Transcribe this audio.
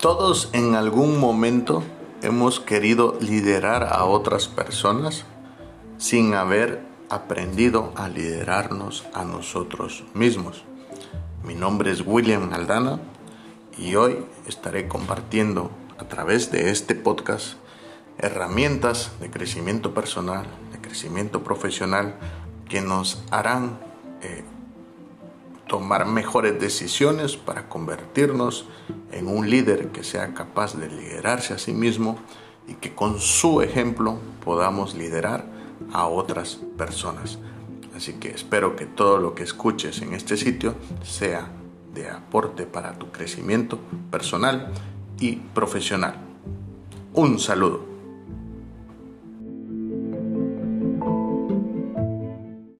Todos en algún momento hemos querido liderar a otras personas sin haber aprendido a liderarnos a nosotros mismos. Mi nombre es William Aldana y hoy estaré compartiendo a través de este podcast herramientas de crecimiento personal, de crecimiento profesional que nos harán eh, tomar mejores decisiones para convertirnos en un líder que sea capaz de liderarse a sí mismo y que con su ejemplo podamos liderar a otras personas. Así que espero que todo lo que escuches en este sitio sea de aporte para tu crecimiento personal y profesional. Un saludo.